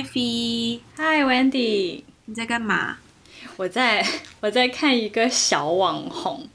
Ivy。Hi Wendy，你在干嘛？我在 我在看一个小网红，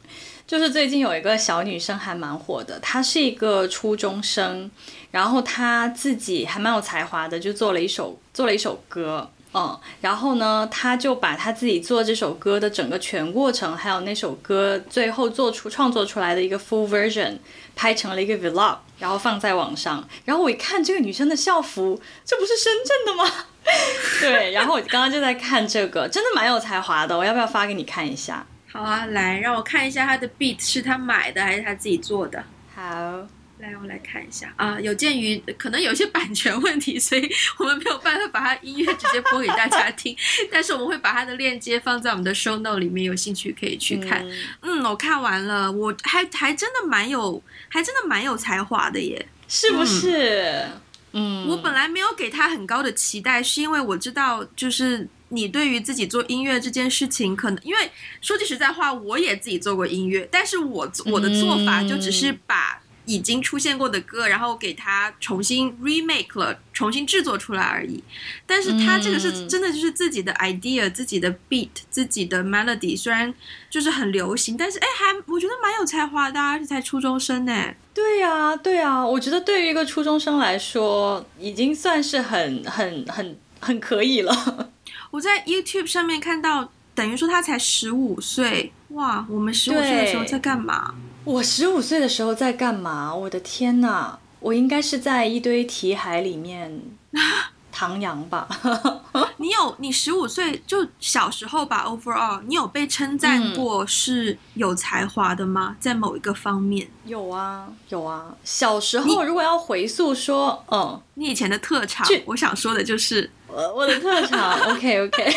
就是最近有一个小女生还蛮火的，她是一个初中生，然后她自己还蛮有才华的，就做了一首做了一首歌。嗯，然后呢，他就把他自己做这首歌的整个全过程，还有那首歌最后做出创作出来的一个 full version，拍成了一个 vlog，然后放在网上。然后我一看这个女生的校服，这不是深圳的吗？对，然后我刚刚就在看这个，真的蛮有才华的。我要不要发给你看一下？好啊，来让我看一下她的 beat 是她买的还是她自己做的？好。来，我来看一下啊。有鉴于可能有些版权问题，所以我们没有办法把它音乐直接播给大家听。但是我们会把它的链接放在我们的 show note 里面，有兴趣可以去看。嗯，嗯，我看完了，我还还真的蛮有，还真的蛮有才华的耶，是不是？嗯，我本来没有给他很高的期待，是因为我知道，就是你对于自己做音乐这件事情，可能因为说句实在话，我也自己做过音乐，但是我我的做法就只是把。已经出现过的歌，然后给它重新 remake 了，重新制作出来而已。但是他这个是真的，就是自己的 idea，、嗯、自己的 beat，自己的 melody。虽然就是很流行，但是哎，还我觉得蛮有才华的，而且才初中生呢。对呀、啊，对呀、啊，我觉得对于一个初中生来说，已经算是很、很、很、很可以了。我在 YouTube 上面看到，等于说他才十五岁，哇！我们十五岁的时候在干嘛？我十五岁的时候在干嘛？我的天哪！我应该是在一堆题海里面 徜徉吧。你有你十五岁就小时候吧？Overall，你有被称赞过是有才华的吗？嗯、在某一个方面？有啊，有啊。小时候如果要回溯说，嗯，你以前的特长，我想说的就是我我的特长。OK OK。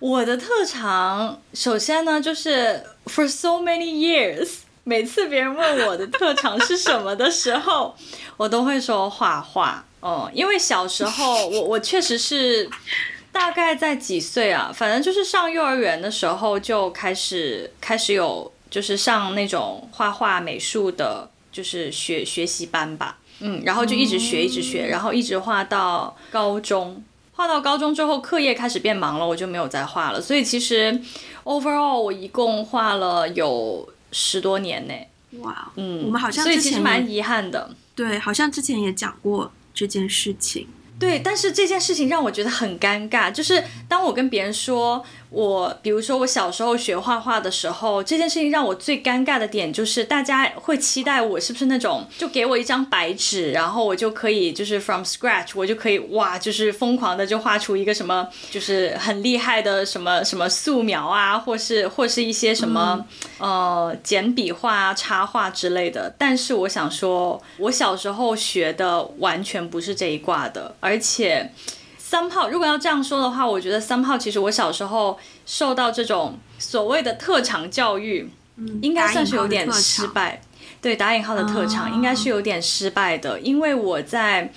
我的特长，首先呢，就是 for so many years，每次别人问我的特长是什么的时候，我都会说画画。哦，因为小时候 我我确实是大概在几岁啊，反正就是上幼儿园的时候就开始开始有就是上那种画画美术的，就是学学习班吧。嗯，然后就一直学一直学，然后一直画到高中。画到高中之后，课业开始变忙了，我就没有再画了。所以其实，overall 我一共画了有十多年呢。哇，嗯，我们好像所以其实蛮遗憾的。对，好像之前也讲过这件事情。对，但是这件事情让我觉得很尴尬，就是当我跟别人说。我比如说，我小时候学画画的时候，这件事情让我最尴尬的点就是，大家会期待我是不是那种，就给我一张白纸，然后我就可以就是 from scratch，我就可以哇，就是疯狂的就画出一个什么，就是很厉害的什么什么素描啊，或是或是一些什么、嗯、呃简笔画、插画之类的。但是我想说，我小时候学的完全不是这一挂的，而且。Somehow 如果要这样说的话，我觉得 somehow 其实我小时候受到这种所谓的特长教育，嗯，应该算是有点失败。对，打引号的特长应该是有点失败的，因为我在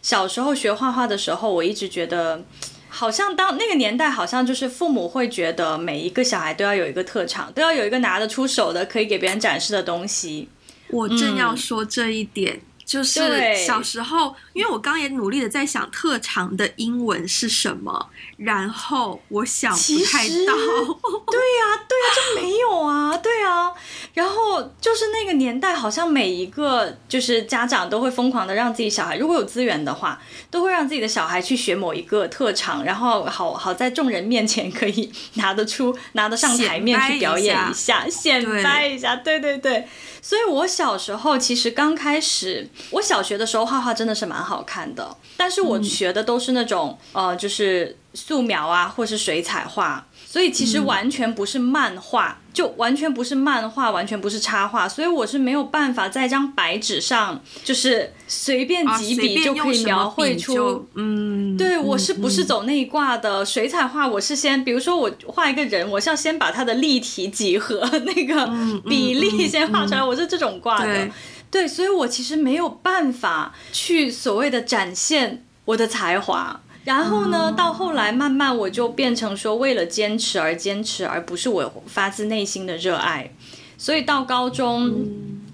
小时候学画画的时候，我一直觉得好像当那个年代，好像就是父母会觉得每一个小孩都要有一个特长，都要有一个拿得出手的可以给别人展示的东西。我正要说这一点。嗯就是小时候，因为我刚也努力的在想特长的英文是什么，然后我想不太到。对呀、啊，对呀、啊，就没有啊，对啊。然后就是那个年代，好像每一个就是家长都会疯狂的让自己小孩，如果有资源的话，都会让自己的小孩去学某一个特长，然后好好在众人面前可以 拿得出、拿得上台面去表演一下，显摆一下。对对对。所以我小时候其实刚开始，我小学的时候画画真的是蛮好看的，但是我学的都是那种、嗯、呃，就是素描啊，或是水彩画。所以其实完全不是漫画，嗯，就完全不是漫画，完全不是插画，所以我是没有办法在一张白纸上，就是随便几笔就可以描绘出，嗯，对，我是不是走那一挂的？水彩画我是先，比如说我画一个人，我是要先把他的立体几何那个比例先画出来，我是这种挂的，对，对，所以我其实没有办法去所谓的展现我的才华。然后呢，到后来慢慢我就变成说，为了坚持而坚持，而不是我发自内心的热爱。所以到高中，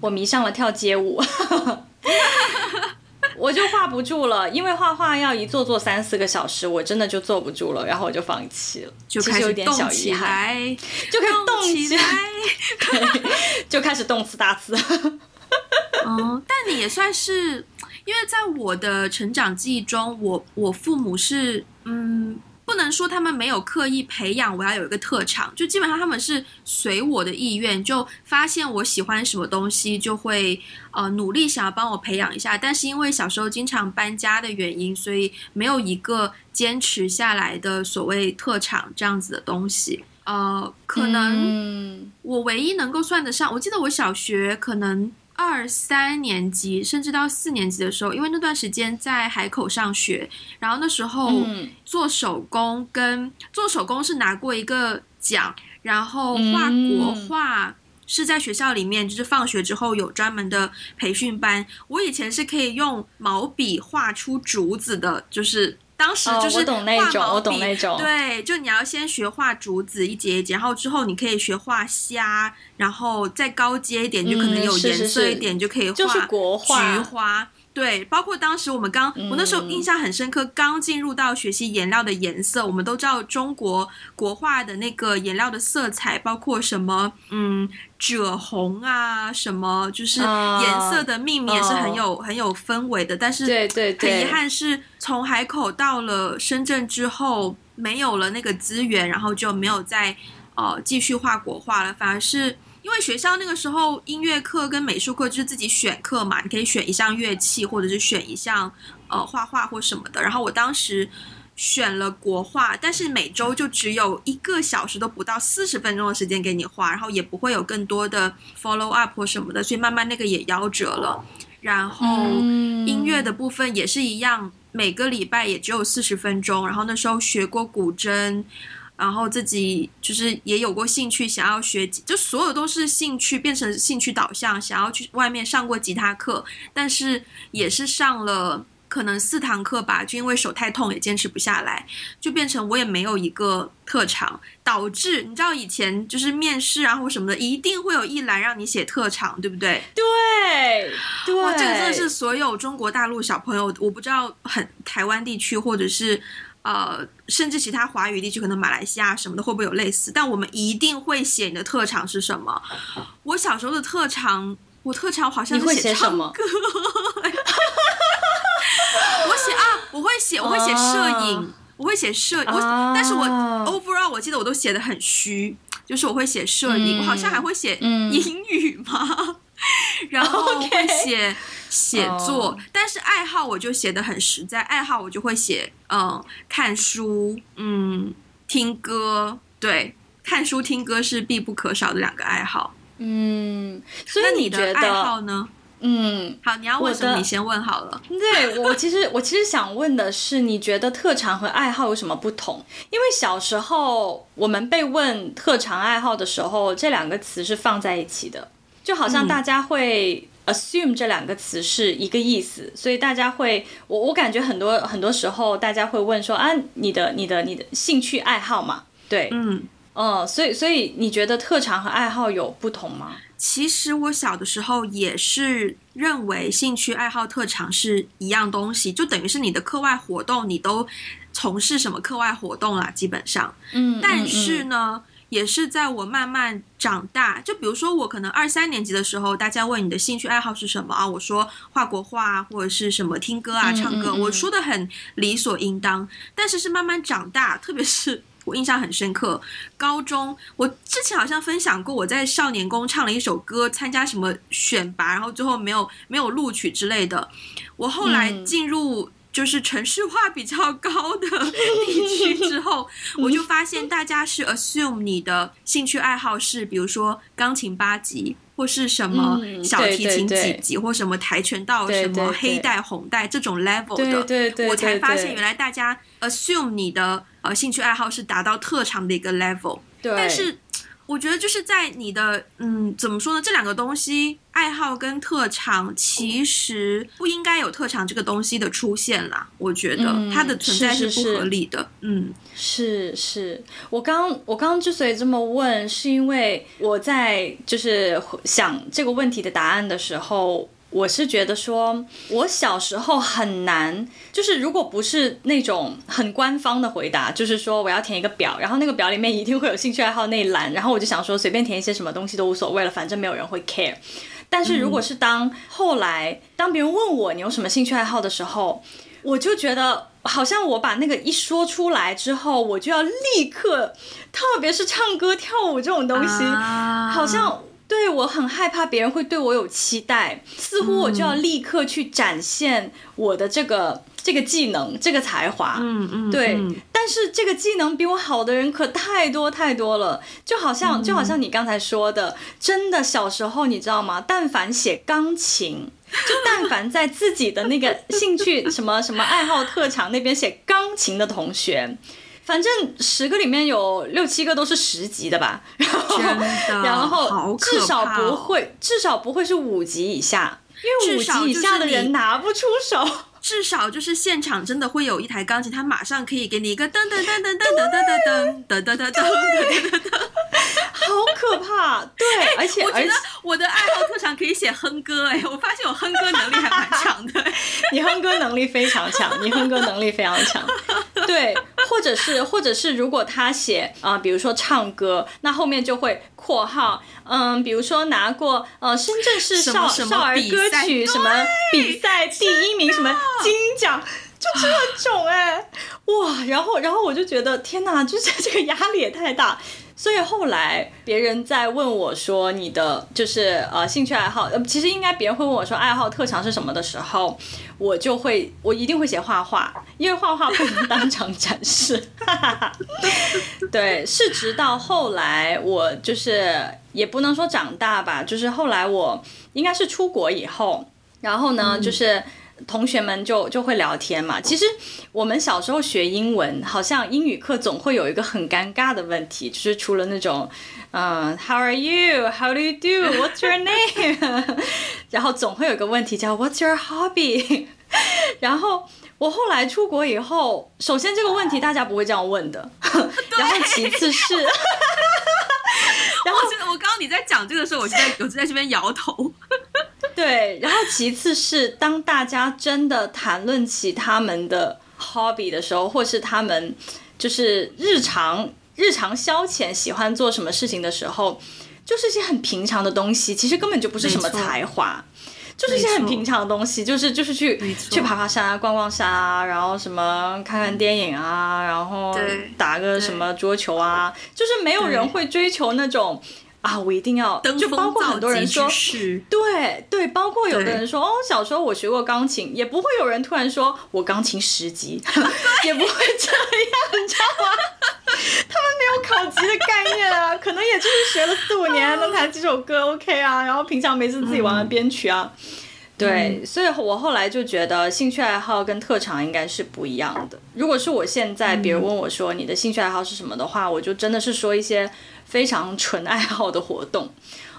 我迷上了跳街舞。我就画不住了，因为画画要一坐坐三四个小时，我真的就坐不住了，然后我就放弃了，就开始有点小遗憾，就开始动起来，对，就开始动次打次。哦，但你也算是，因为在我的成长记忆中，我我父母是嗯。不能说他们没有刻意培养我要有一个特长，就基本上他们是随我的意愿，就发现我喜欢什么东西，就会呃努力想要帮我培养一下。但是因为小时候经常搬家的原因，所以没有一个坚持下来的所谓特长这样子的东西。呃，可能我唯一能够算得上，我记得我小学可能。二三年级，甚至到四年级的时候，因为那段时间在海口上学，然后那时候做手工跟做手工是拿过一个奖，然后画国画是在学校里面，就是放学之后有专门的培训班。我以前是可以用毛笔画出竹子的，就是。当时就是画毛笔，哦，我懂那种，我懂那种。对，就你要先学画竹子一节一节，然后之后你可以学画虾，然后再高阶一点，就可能有颜色一点，就可以画菊花。对，包括当时我们刚，我那时候印象很深刻，刚进入到学习颜料的颜色，我们都知道中国国画的那个颜料的色彩，包括什么，嗯，赭红啊，什么，就是颜色的命名也是很有很有氛围的。但是对对对，很遗憾是从海口到了深圳之后，没有了那个资源，然后就没有再呃继续画国画了，反而是。因为学校那个时候音乐课跟美术课就是自己选课嘛，你可以选一项乐器，或者是选一项呃画画或什么的。然后我当时选了国画，但是每周就只有一个小时都不到四十分钟的时间给你画，然后也不会有更多的 follow up 或什么的，所以慢慢那个也夭折了。然后音乐的部分也是一样，每个礼拜也只有四十分钟。然后那时候学过古筝。然后自己就是也有过兴趣，想要学，就所有都是兴趣变成兴趣导向，想要去外面上过吉他课，但是也是上了可能四堂课吧，就因为手太痛也坚持不下来，就变成我也没有一个特长，导致你知道以前就是面试啊或什么的，一定会有一栏让你写特长，对不对？对，对，哇，这个真的是所有中国大陆小朋友，我不知道很台湾地区或者是。呃，甚至其他华语地区，可能马来西亚什么的，会不会有类似？但我们一定会写你的特长是什么。我小时候的特长，我特长好像是写唱歌。我写啊，我会写，我会写摄影，uh, 我会写摄影。Uh, 但是我 overall 我记得我都写的很虚，就是我会写摄影，嗯、我好像还会写英语嘛，嗯、然后会写。写作，但是爱好我就写的很实在，爱好我就会写，嗯，看书，嗯，听歌，对，看书听歌是必不可少的两个爱好，嗯，所以你觉得你的爱好呢？嗯，好，你要问什么？你先问好了。对，我其实我其实想问的是，你觉得特长和爱好有什么不同？因为小时候我们被问特长爱好的时候，这两个词是放在一起的，就好像大家会。嗯 assume 这两个词是一个意思，所以大家会，我我感觉很多很多时候大家会问说啊，你的你的你的兴趣爱好嘛？对，嗯，哦、呃，所以所以你觉得特长和爱好有不同吗？其实我小的时候也是认为兴趣爱好特长是一样东西，就等于是你的课外活动，你都从事什么课外活动啦，基本上，嗯，但是呢。嗯嗯也是在我慢慢长大，就比如说我可能二三年级的时候，大家问你的兴趣爱好是什么啊？我说画国画或者是什么听歌啊、唱歌，我说的很理所应当。但是是慢慢长大，特别是我印象很深刻，高中我之前好像分享过，我在少年宫唱了一首歌，参加什么选拔，然后最后没有没有录取之类的。我后来进入。就是城市化比较高的 地区之后，我就发现大家是 assume 你的兴趣爱好是，比如说钢琴八级，或是什么小提琴几级，或什么跆拳道什么黑带红带这种 level 的，我才发现原来大家 assume 你的呃兴趣爱好是达到特长的一个 level，但是。我觉得就是在你的嗯，怎么说呢？这两个东西，爱好跟特长，其实不应该有特长这个东西的出现啦。我觉得它的存在是不合理的。嗯，是是，是，是。我刚我刚之所以这么问，是因为我在就是想这个问题的答案的时候。我是觉得说，我小时候很难，就是如果不是那种很官方的回答，就是说我要填一个表，然后那个表里面一定会有兴趣爱好那一栏，然后我就想说随便填一些什么东西都无所谓了，反正没有人会 care。但是如果是当后来当别人问我你有什么兴趣爱好的时候，我就觉得好像我把那个一说出来之后，我就要立刻，特别是唱歌跳舞这种东西，好像。对，我很害怕别人会对我有期待，似乎我就要立刻去展现我的这个、嗯、这个技能、这个才华。嗯嗯，对嗯。但是这个技能比我好的人可太多太多了，就好像就好像你刚才说的，真的小时候你知道吗？但凡写钢琴，就但凡在自己的那个兴趣什么什么爱好特长那边写钢琴的同学。反正十个里面有六七个都是十级的吧，然后然后至少不会至少不会是五级以下，因为五级以下的人拿不出手。至少就是现场真的会有一台钢琴，他马上可以给你一个噔噔噔噔噔噔噔噔噔噔噔噔噔噔，好可怕！对，而且我觉得我的爱好特长可以写哼歌，哎，我发现我哼歌能力还蛮强的。你哼歌能力非常强，你哼歌能力非常强。对，或者是或者是如果他写啊，比如说唱歌，那后面就会括号，嗯，比如说拿过呃深圳市少少儿歌曲什么比赛第一名什么。金奖就这种哎、欸，哇！然后，然后我就觉得天哪，就是这个压力也太大。所以后来别人在问我说你的就是呃兴趣爱好，呃其实应该别人会问我说爱好特长是什么的时候，我就会我一定会写画画，因为画画不能当场展示。对，是直到后来我就是也不能说长大吧，就是后来我应该是出国以后，然后呢、嗯、就是。同学们就就会聊天嘛。其实我们小时候学英文，好像英语课总会有一个很尴尬的问题，就是除了那种，嗯，How are you? How do you do? What's your name? 然后总会有一个问题叫 What's your hobby? 然后我后来出国以后，首先这个问题大家不会这样问的，然后其次是，你在讲这个的时候，我就在 我就在这边摇头。对，然后其次是当大家真的谈论起他们的 hobby 的时候，或是他们就是日常日常消遣喜欢做什么事情的时候，就是一些很平常的东西，其实根本就不是什么才华，就是一些很平常的东西，就是就是去去爬爬山啊，逛逛山啊，然后什么看看电影啊，然后打个什么桌球啊，就是没有人会追求那种。啊，我一定要，就包括很多人说，对对，包括有的人说，哦，小时候我学过钢琴，也不会有人突然说我钢琴十级，也不会这样，你知道吗？他们没有考级的概念啊，可能也就是学了四五年能弹几首歌，OK 啊，然后平常没事自己玩玩编曲啊，嗯、对，所以我后来就觉得兴趣爱好跟特长应该是不一样的。如果是我现在别人问我说你的兴趣爱好是什么的话，我就真的是说一些。非常纯爱好的活动，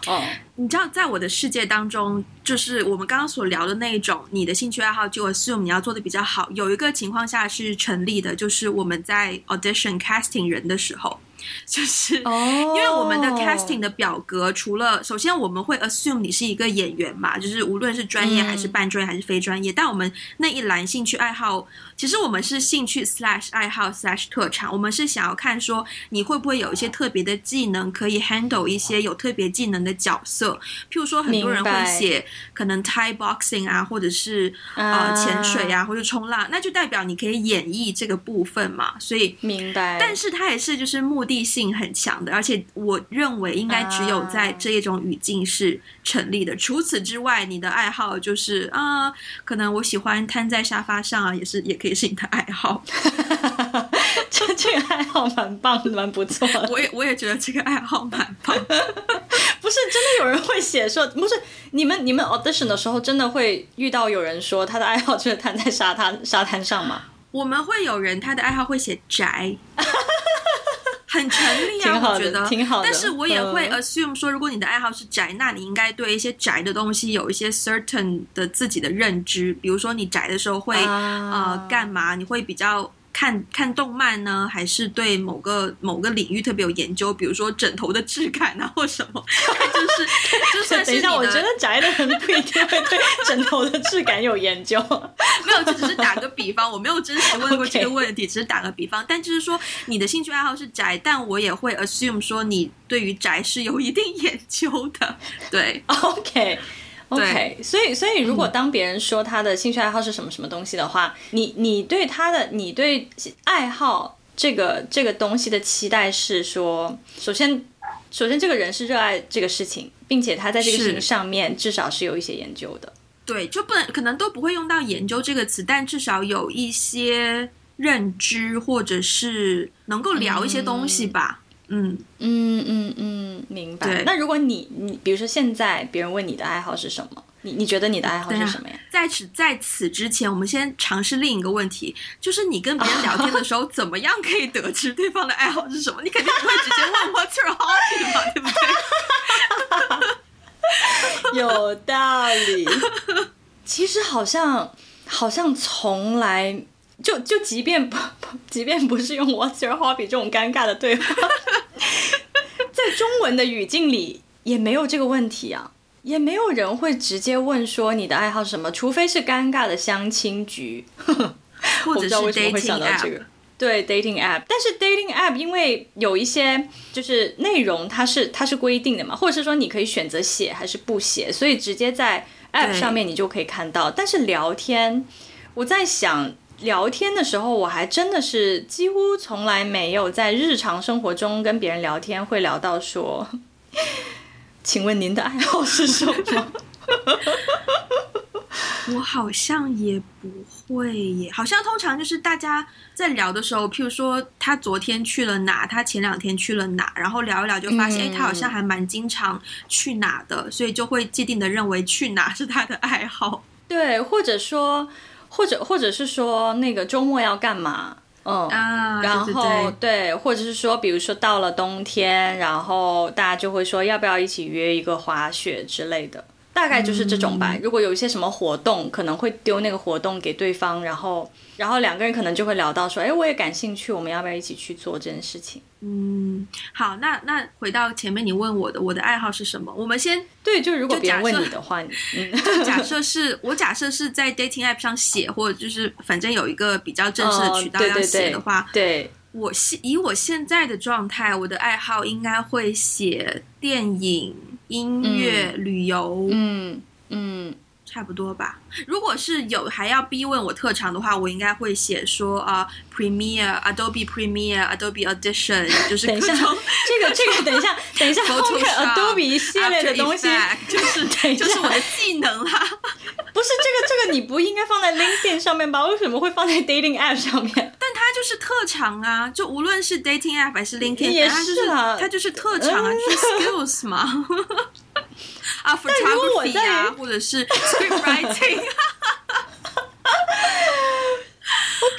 哦，你知道，在我的世界当中，就是我们刚刚所聊的那一种，你的兴趣爱好就 assume 你要做的比较好。有一个情况下是成立的，就是我们在 audition casting 人的时候。就是，因为我们的 casting 的表格，除了首先我们会 assume 你是一个演员嘛，就是无论是专业还是半专业还是非专业，但我们那一栏兴趣爱好，其实我们是兴趣 slash 爱好 slash 特长，我们是想要看说你会不会有一些特别的技能可以 handle 一些有特别技能的角色，譬如说很多人会写可能 Thai boxing 啊，或者是呃潜水啊，或者冲浪，那就代表你可以演绎这个部分嘛，所以明白，但是它也是就是目的。性很强的，而且我认为应该只有在这一种语境是成立的。Uh, 除此之外，你的爱好就是啊，可能我喜欢瘫在沙发上啊，也是也可以是你的爱好。这这个爱好蛮棒，蛮不错的。我也我也觉得这个爱好蛮棒。不是真的有人会写说，不是你们你们 audition 的时候真的会遇到有人说他的爱好就是瘫在沙滩沙滩上吗？我们会有人他的爱好会写宅。很成立啊，我觉得挺好的。但是我也会 assume 说，如果你的爱好是宅，那你应该对一些宅的东西有一些 certain 的自己的认知。比如说，你宅的时候会、uh, 呃干嘛？你会比较看看动漫呢，还是对某个某个领域特别有研究？比如说枕头的质感啊，或什么？就是就算是。等一下，我觉得宅的人不一定会对枕头的质感有研究。没有，这只是打个比方，我没有真实问过这个 问题.只是打个比方。但就是说，你的兴趣爱好是宅，但我也会 assume 说你对于宅是有一定研究的。对，OK。OK，对所以所以如果当别人说他的兴趣爱好是什么什么东西的话，嗯、你你对他的你对爱好这个这个东西的期待是说，首先首先这个人是热爱这个事情，并且他在这个事情上面至少是有一些研究的。对，就不能可能都不会用到研究这个词，但至少有一些认知或者是能够聊一些东西吧。嗯嗯嗯嗯嗯，明白。那如果你你比如说现在别人问你的爱好是什么，你你觉得你的爱好是什么呀？在此在此之前，我们先尝试另一个问题，就是你跟别人聊天的时候，怎么样可以得知对方的爱好是什么？你肯定不会直接问 What's your hobby 嘛，对不对？有道理。其实好像好像从来。就就即便不 即便不是用 What's your hobby 这种尴尬的对话，在中文的语境里也没有这个问题啊，也没有人会直接问说你的爱好是什么，除非是尴尬的相亲局，或者是 dating app。对 dating app，但是 dating app 因为有一些就是内容它是它是规定的嘛，或者是说你可以选择写还是不写，所以直接在 app 上面你就可以看到。但是聊天，我在想。聊天的时候，我还真的是几乎从来没有在日常生活中跟别人聊天会聊到说，请问您的爱好是什么？我好像也不会耶，好像通常就是大家在聊的时候，譬如说他昨天去了哪，他前两天去了哪，然后聊一聊就发现，哎、嗯，他好像还蛮经常去哪的，所以就会既定的认为去哪是他的爱好。对，或者说。或者，或者是说那个周末要干嘛？嗯，啊、然后对，或者是说，比如说到了冬天，然后大家就会说要不要一起约一个滑雪之类的，大概就是这种吧。嗯、如果有一些什么活动，可能会丢那个活动给对方，然后，然后两个人可能就会聊到说，哎，我也感兴趣，我们要不要一起去做这件事情？嗯，好，那那回到前面你问我的，我的爱好是什么？我们先对，就如果别人问你的话，嗯，就假设是 我假设是在 dating app 上写，或者就是反正有一个比较正式的渠道要写的话，哦、对，对，对，我现以我现在的状态，我的爱好应该会写电影、音乐、嗯、旅游，嗯嗯。嗯差不多吧。如果是有还要逼问我特长的话，我应该会写说啊、uh, Premiere、Adobe Premiere、Adobe Audition，就是等一下这个这个等一下等一下后面 Adobe 系列的东西就是 就是我的技能啦。不是这个这个你不应该放在 LinkedIn 上面吧？为什么会放在 Dating App 上面？但它就是特长啊！就无论是 Dating App 还是 LinkedIn，也是啊，它就是特长啊，就是 skills 嘛。啊，photography 啊，或者是 script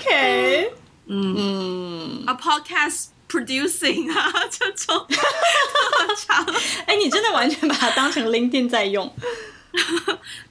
writing，OK，嗯，a podcast producing 啊，这种特长，哎，你真的完全把它当成 LinkedIn 在用，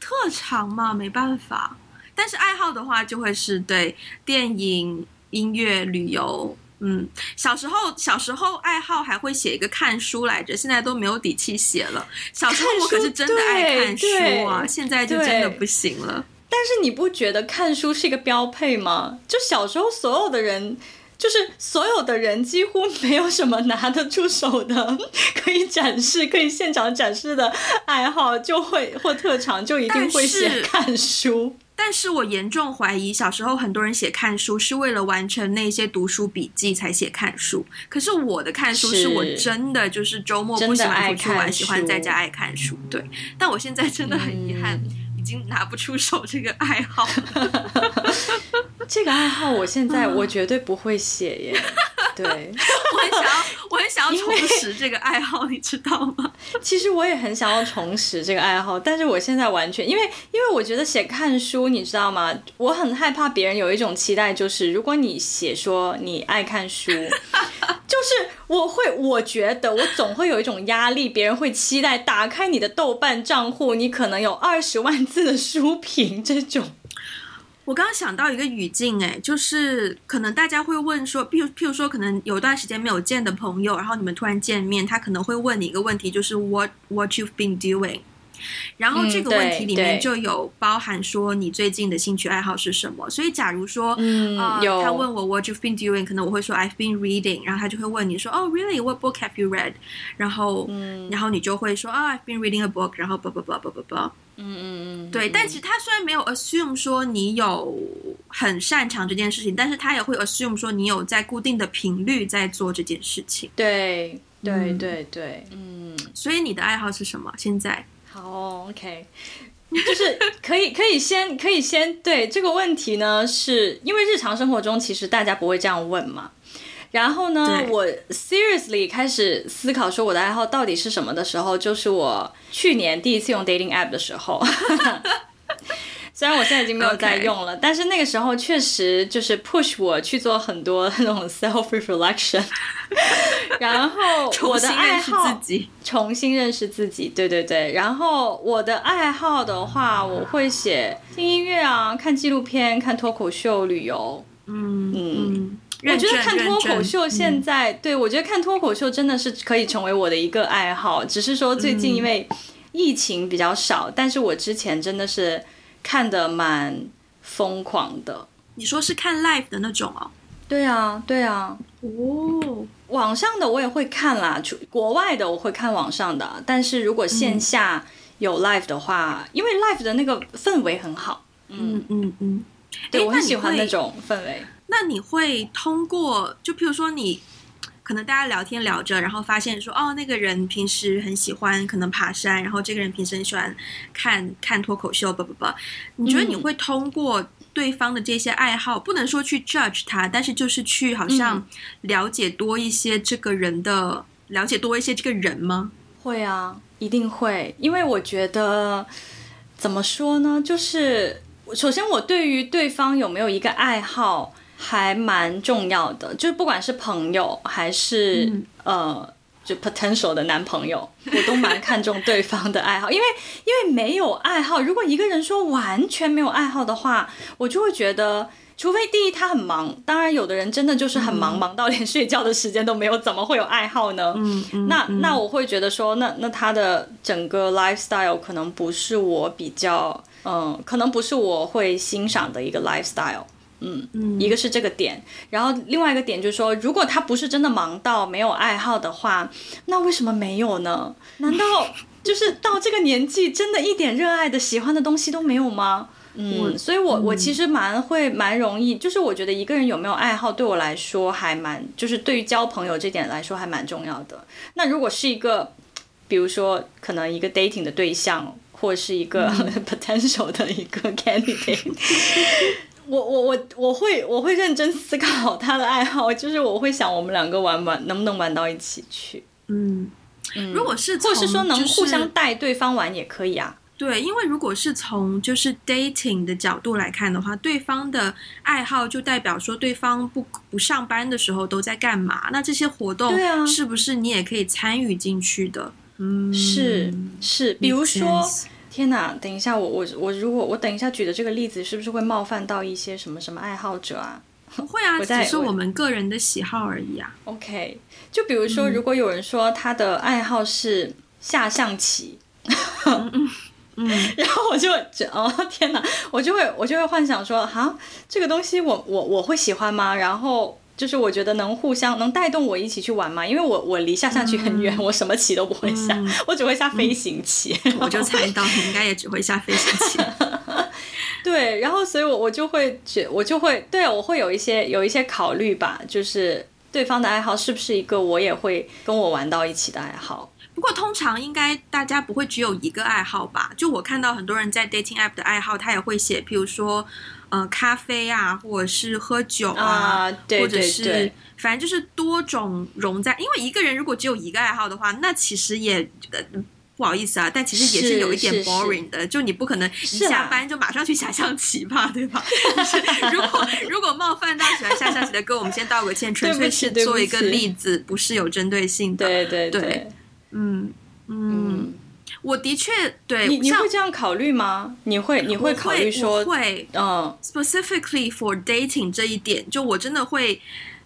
特长嘛，没办法，但是爱好的话，就会是对电影、音乐、旅游。嗯，小时候小时候爱好还会写一个看书来着，现在都没有底气写了。小时候我可是真的爱看书啊，现在就真的不行了。但是你不觉得看书是一个标配吗？就小时候所有的人，就是所有的人几乎没有什么拿得出手的 可以展示、可以现场展示的爱好，就会或特长就一定会写看书。但是我严重怀疑，小时候很多人写看书是为了完成那些读书笔记才写看书。可是我的看书是我真的就是周末不喜欢出去玩，喜欢在家爱看书。对，但我现在真的很遗憾，嗯、已经拿不出手这个爱好。这个爱好我现在 我绝对不会写耶。对，我很想要，我很想要重拾这个爱好，你知道吗？其实我也很想要重拾这个爱好，但是我现在完全因为，因为我觉得写看书，你知道吗？我很害怕别人有一种期待，就是如果你写说你爱看书，就是我会，我觉得我总会有一种压力，别人会期待打开你的豆瓣账户，你可能有二十万字的书评这种。我刚刚想到一个语境，哎，就是可能大家会问说，譬如譬如说，可能有段时间没有见的朋友，然后你们突然见面，他可能会问你一个问题，就是 What What you've been doing？然后这个问题里面就有包含说你最近的兴趣爱好是什么。所以假如说，嗯，呃、有他问我 What you've been doing，可能我会说 I've been reading，然后他就会问你说，Oh really？What book have you read？然后，嗯、然后你就会说，Oh I've been reading a book，然后啵啵啵啵啵啵，嗯嗯嗯，对。但其实他虽然没有 assume 说你有很擅长这件事情，但是他也会 assume 说你有在固定的频率在做这件事情。对对对对，嗯。所以你的爱好是什么？现在？好，OK，就是可以可以先可以先对这个问题呢，是因为日常生活中其实大家不会这样问嘛。然后呢，我 seriously 开始思考说我的爱好到底是什么的时候，就是我去年第一次用 dating app 的时候。虽然我现在已经没有 在用了.但是那个时候确实就是 push 我去做很多 那种 self reflection，然后我的爱好重新认识自己，重新认识自己，对对对。然后我的爱好的话，我会写听音乐啊，看纪录片，看脱口秀，旅游。嗯嗯，我觉得看脱口秀现在，对，我觉得看脱口秀真的是可以成为我的一个爱好。只是说最近因为疫情比较少，嗯、但是我之前真的是。看的蛮疯狂的，你说是看 live 的那种哦？对啊，对啊，哦，网上的我也会看啦，国外的我会看网上的，但是如果线下有 live 的话，嗯、因为 live 的那个氛围很好，嗯嗯嗯，对，我很喜欢那种氛围。那你会通过，就譬如说你。可能大家聊天聊着，然后发现说，哦，那个人平时很喜欢可能爬山，然后这个人平时很喜欢看看脱口秀，不不不，你觉得你会通过对方的这些爱好，嗯、不能说去 judge 他，但是就是去好像了解多一些这个人的，嗯、了解多一些这个人吗？会啊，一定会，因为我觉得怎么说呢，就是首先我对于对方有没有一个爱好。还蛮重要的，就是不管是朋友还是、嗯、呃，就 potential 的男朋友，我都蛮看重对方的爱好，因为因为没有爱好，如果一个人说完全没有爱好的话，我就会觉得，除非第一他很忙，当然有的人真的就是很忙，嗯、忙到连睡觉的时间都没有，怎么会有爱好呢？嗯嗯、那那我会觉得说，那那他的整个 lifestyle 可能不是我比较，嗯、呃，可能不是我会欣赏的一个 lifestyle。嗯，一个是这个点，然后另外一个点就是说，如果他不是真的忙到没有爱好的话，那为什么没有呢？难道就是到这个年纪，真的一点热爱的、喜欢的东西都没有吗？嗯，所以我我其实蛮会蛮容易，就是我觉得一个人有没有爱好，对我来说还蛮，就是对于交朋友这点来说还蛮重要的。那如果是一个，比如说可能一个 dating 的对象，或者是一个 potential 的一个 candidate。我我我我会我会认真思考他的爱好，就是我会想我们两个玩玩能不能玩到一起去。嗯，如果是或是说能互相带对方玩也可以啊。对，因为如果是从就是 dating 的角度来看的话，对方的爱好就代表说对方不不上班的时候都在干嘛？那这些活动是不是你也可以参与进去的？嗯，是是，比如说。天哪！等一下，我我我如果我等一下举的这个例子，是不是会冒犯到一些什么什么爱好者啊？不会啊，只是我们个人的喜好而已啊。OK，就比如说，如果有人说他的爱好是下象棋，嗯，嗯然后我就觉哦天哪，我就会我就会幻想说，哈，这个东西我我我会喜欢吗？然后。就是我觉得能互相能带动我一起去玩嘛，因为我我离下象棋很远，嗯、我什么棋都不会下，嗯、我只会下飞行棋。嗯、我就猜到你应该也只会下飞行棋。对，然后所以我我就会觉我就会对我会有一些有一些考虑吧，就是对方的爱好是不是一个我也会跟我玩到一起的爱好。不过通常应该大家不会只有一个爱好吧？就我看到很多人在 dating app 的爱好，他也会写，譬如说。呃，咖啡啊，或者是喝酒啊，啊对对对，或者是反正就是多种融在。因为一个人如果只有一个爱好的话，那其实也不好意思啊，但其实也是有一点 boring 的。就你不可能一下班就马上去下象棋吧，啊、对吧？就是如果 如果冒犯到喜欢下象棋的哥，我们先道个歉，纯粹是做一个例子，不，是有针对性的。对对对，嗯嗯。嗯我的确对你你会这样考虑吗？你会你会考虑说会嗯 specifically for dating 这一点，就我真的会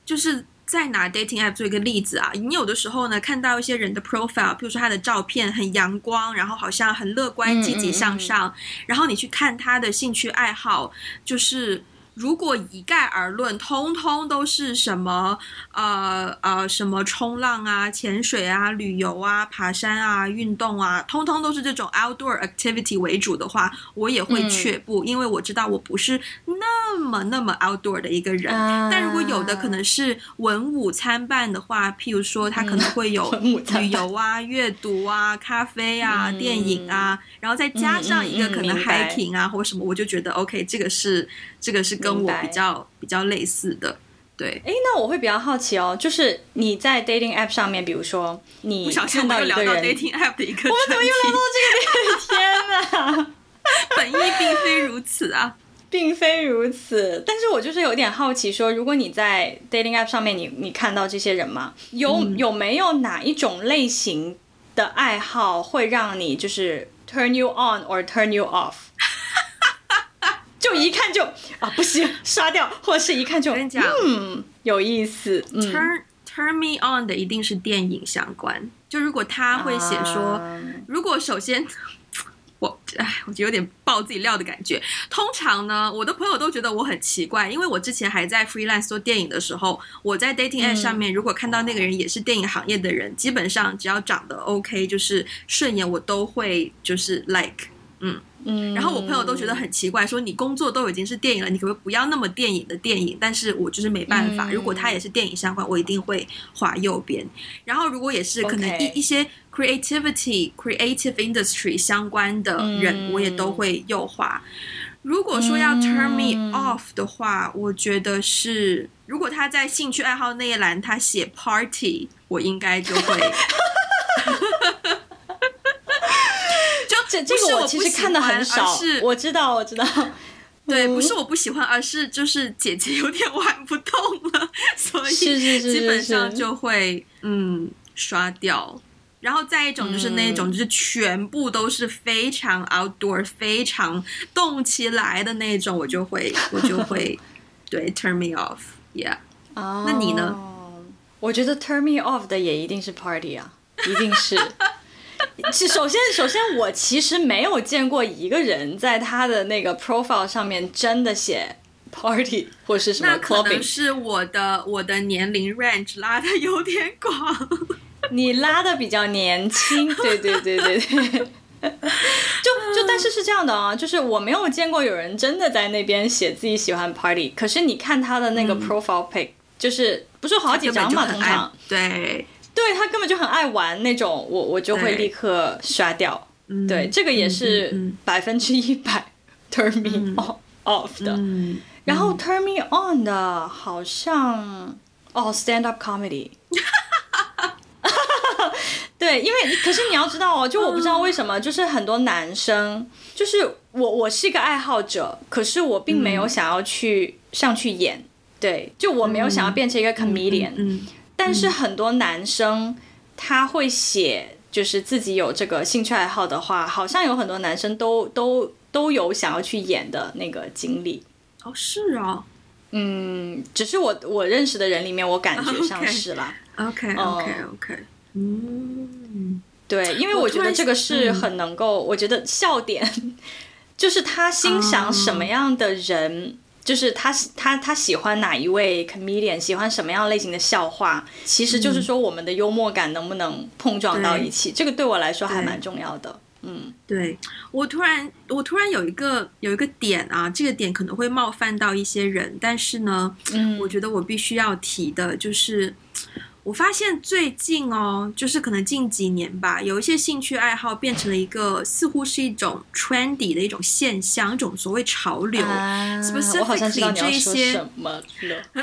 就是。再拿 dating app 做一个例子啊，你有的时候呢，看到一些人的 profile，比如说他的照片很阳光，然后好像很乐观、积极向上，嗯嗯嗯，然后你去看他的兴趣爱好，就是。如果一概而论，通通都是什么呃呃什么冲浪啊、潜水啊、旅游啊、爬山啊、运动啊，通通都是这种 outdoor activity 为主的话，我也会却步，嗯、因为我知道我不是那么那么 outdoor 的一个人。啊、但如果有的可能是文武参半的话，譬如说他可能会有 旅游啊、阅读啊、咖啡啊、嗯、电影啊，然后再加上一个可能 hiking 啊、或什么，我就觉得 OK，这个是这个是。跟我比较比较类似的，对。哎，那我会比较好奇哦，就是你在 dating app 上面，比如说你看到一个人，dating app 的一个，我们怎么又聊到这个？天哪，本意并非如此啊，并非如此。但是我就是有点好奇，说如果你在 dating app 上面你，你你看到这些人吗？有、嗯、有没有哪一种类型的爱好会让你就是 turn you on or turn you off？就一看就啊不行，刷掉，或者是一看就跟你讲，嗯，有意思。嗯、turn turn me on 的一定是电影相关。就如果他会写说，嗯、如果首先 我哎，我觉得有点爆自己料的感觉。通常呢，我的朋友都觉得我很奇怪，因为我之前还在 freelance 做电影的时候，我在 dating app 上面，如果看到那个人也是电影行业的人，嗯、基本上只要长得 OK，就是顺眼，我都会就是 like，嗯。嗯，然后我朋友都觉得很奇怪，说你工作都已经是电影了，你可不可以不要那么电影的电影？但是我就是没办法，如果他也是电影相关，我一定会划右边。然后如果也是可能一一些 creativity creative industry 相关的人，我也都会右划。如果说要 turn me off 的话，我觉得是如果他在兴趣爱好那一栏他写 party，我应该就会。这这个我其实看的很少，是我知道，我知道，对，不是我不喜欢，而是就是姐姐有点玩不动了，所以基本上就会嗯刷掉。然后再一种就是那种就是全部都是非常 outdoor、非常动起来的那种，我就会我就会 对 turn me off，yeah。哦那你呢？我觉得 turn me off 的也一定是 party 啊，一定是。是首先，首先我其实没有见过一个人在他的那个 profile 上面真的写 party 或是什么 clubbing。那可能是我的我的年龄 range 拉的有点广，你拉的比较年轻，对对对对对。就就但是是这样的啊，就是我没有见过有人真的在那边写自己喜欢 party，可是你看他的那个 profile pic，、嗯、就是不是好几张嘛，通常对。对，他根本就很爱玩那种，我我就会立刻刷掉。对，对，这个也是百分之一百 turn me off 的。嗯、然后 turn me on 的，好像哦 stand up comedy。对，因为可是你要知道哦，就我不知道为什么，就是很多男生，就是我我是一个爱好者，可是我并没有想要去上去演。对，就我没有想要变成一个 comedian。嗯。嗯嗯但是很多男生他会写，就是自己有这个兴趣爱好的话，好像有很多男生都都都有想要去演的那个经历。哦，是啊，嗯，只是我我认识的人里面，我感觉上 是啦。OK OK OK，嗯，对，因为我觉得这个是很能够，我觉得笑点 就是他欣赏什么样的人。就是他他他喜欢哪一位 comedian，喜欢什么样类型的笑话，其实就是说我们的幽默感能不能碰撞到一起，这个对我来说还蛮重要的。嗯，对，我突然我突然有一个有一个点啊，这个点可能会冒犯到一些人，但是呢，嗯，我觉得我必须要提的就是。我发现最近哦，就是可能近几年吧，有一些兴趣爱好变成了一个似乎是一种 trendy 的一种现象，一种所谓潮流。啊、Specifically 这一些什么了？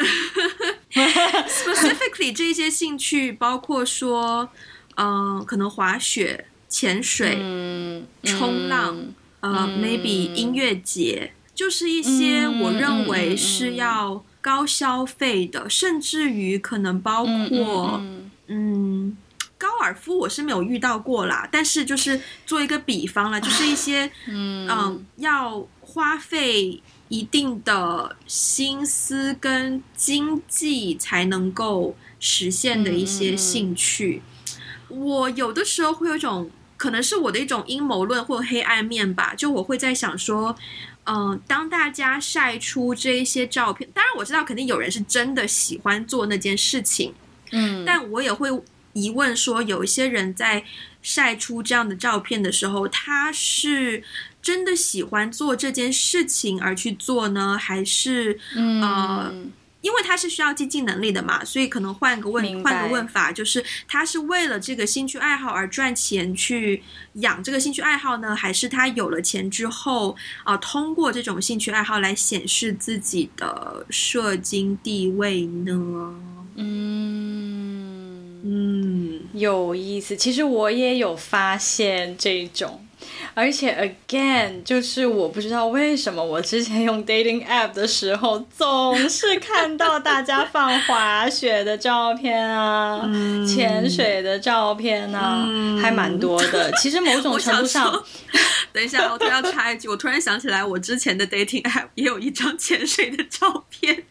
Specifically 这一些兴趣包括说，嗯、呃，可能滑雪、潜水、嗯、冲浪，嗯、呃、嗯，maybe 音乐节，就是一些我认为是要。高消费的，甚至于可能包括，嗯，高尔夫我是没有遇到过啦，但是就是做一个比方啦，就是一些嗯，嗯要花费一定的心思跟经济才能够实现的一些兴趣，嗯、我有的时候会有一种可能是我的一种阴谋论或黑暗面吧，就我会在想说，嗯，当大家晒出这一些照片，当然我知道肯定有人是真的喜欢做那件事情，嗯，但我也会。疑问说，有一些人在晒出这样的照片的时候，他是真的喜欢做这件事情而去做呢，还是、嗯、呃，因为他是需要经济能力的嘛，所以可能换个问换个问法，就是他是为了这个兴趣爱好而赚钱去养这个兴趣爱好呢，还是他有了钱之后啊、呃，通过这种兴趣爱好来显示自己的社经地位呢？嗯。嗯，有意思。其实我也有发现这种，而且 again，就是我不知道为什么我之前用 dating app 的时候，总是看到大家放滑雪的照片啊，嗯、潜水的照片啊，嗯、还蛮多的。其实某种程度上，等一下，我突然要插一句，我突然想起来，我之前的 dating app 也有一张潜水的照片。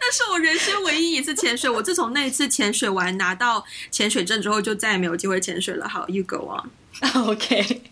那是我人生唯一一次潜水。我自从那一次潜水完拿到潜水证之后，就再也没有机会潜水了。好，You go on。OK，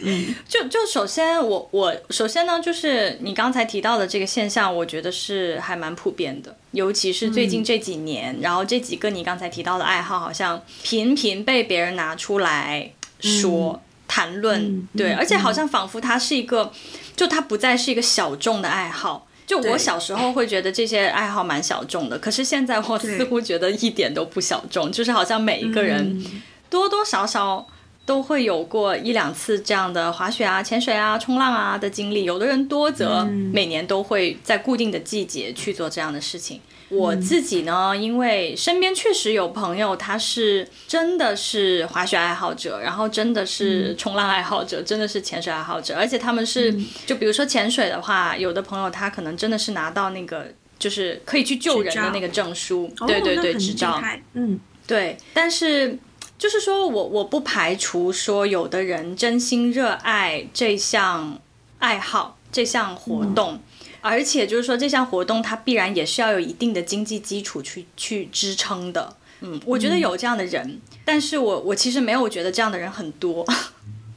嗯，就就首先我我首先呢，就是你刚才提到的这个现象，我觉得是还蛮普遍的，尤其是最近这几年，嗯、然后这几个你刚才提到的爱好，好像频频被别人拿出来说、嗯、谈论，嗯、对，而且好像仿佛它是一个，就它不再是一个小众的爱好。就我小时候会觉得这些爱好蛮小众的，可是现在我似乎觉得一点都不小众，就是好像每一个人多多少少都会有过一两次这样的滑雪啊、潜水啊、冲浪啊的经历，有的人多则每年都会在固定的季节去做这样的事情。我自己呢，因为身边确实有朋友，他是真的是滑雪爱好者，然后真的是冲浪爱好者，真的是潜水爱好者，而且他们是，就比如说潜水的话，有的朋友他可能真的是拿到那个就是可以去救人的那个证书，对对对，执照，嗯，对。但是就是说我我不排除说有的人真心热爱这项爱好，这项活动。而且就是说，这项活动它必然也是要有一定的经济基础去去支撑的。嗯，我觉得有这样的人，嗯、但是我我其实没有觉得这样的人很多。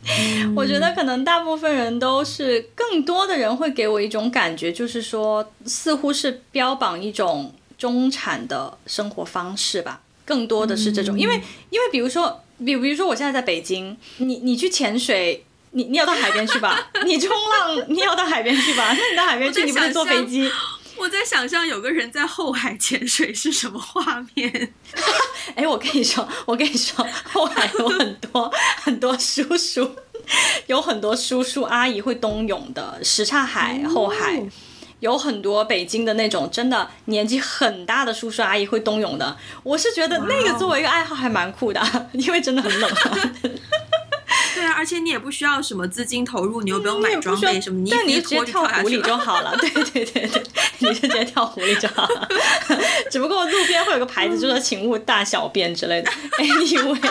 嗯、我觉得可能大部分人都是，更多的人会给我一种感觉，就是说，似乎是标榜一种中产的生活方式吧。更多的是这种，嗯、因为因为比如说，比比如说我现在在北京，你你去潜水。你你要到海边去吧，你冲浪你要到海边去吧，那你到海边去，你不能坐飞机。我在想象有个人在后海潜水是什么画面？哎，我跟你说，我跟你说，后海有很多 很多叔叔，有很多叔叔阿姨会冬泳的。什刹海后海有很多北京的那种真的年纪很大的叔叔阿姨会冬泳的。我是觉得那个作为一个爱好还蛮酷的，因为真的很冷啊。对啊，而且你也不需要什么资金投入，你又不用买装备什么，你，你直接跳湖里就好了。对对对对，你就直接跳湖里就好了。只不过路边会有个牌子，就说请勿大小便之类的。Anyway，不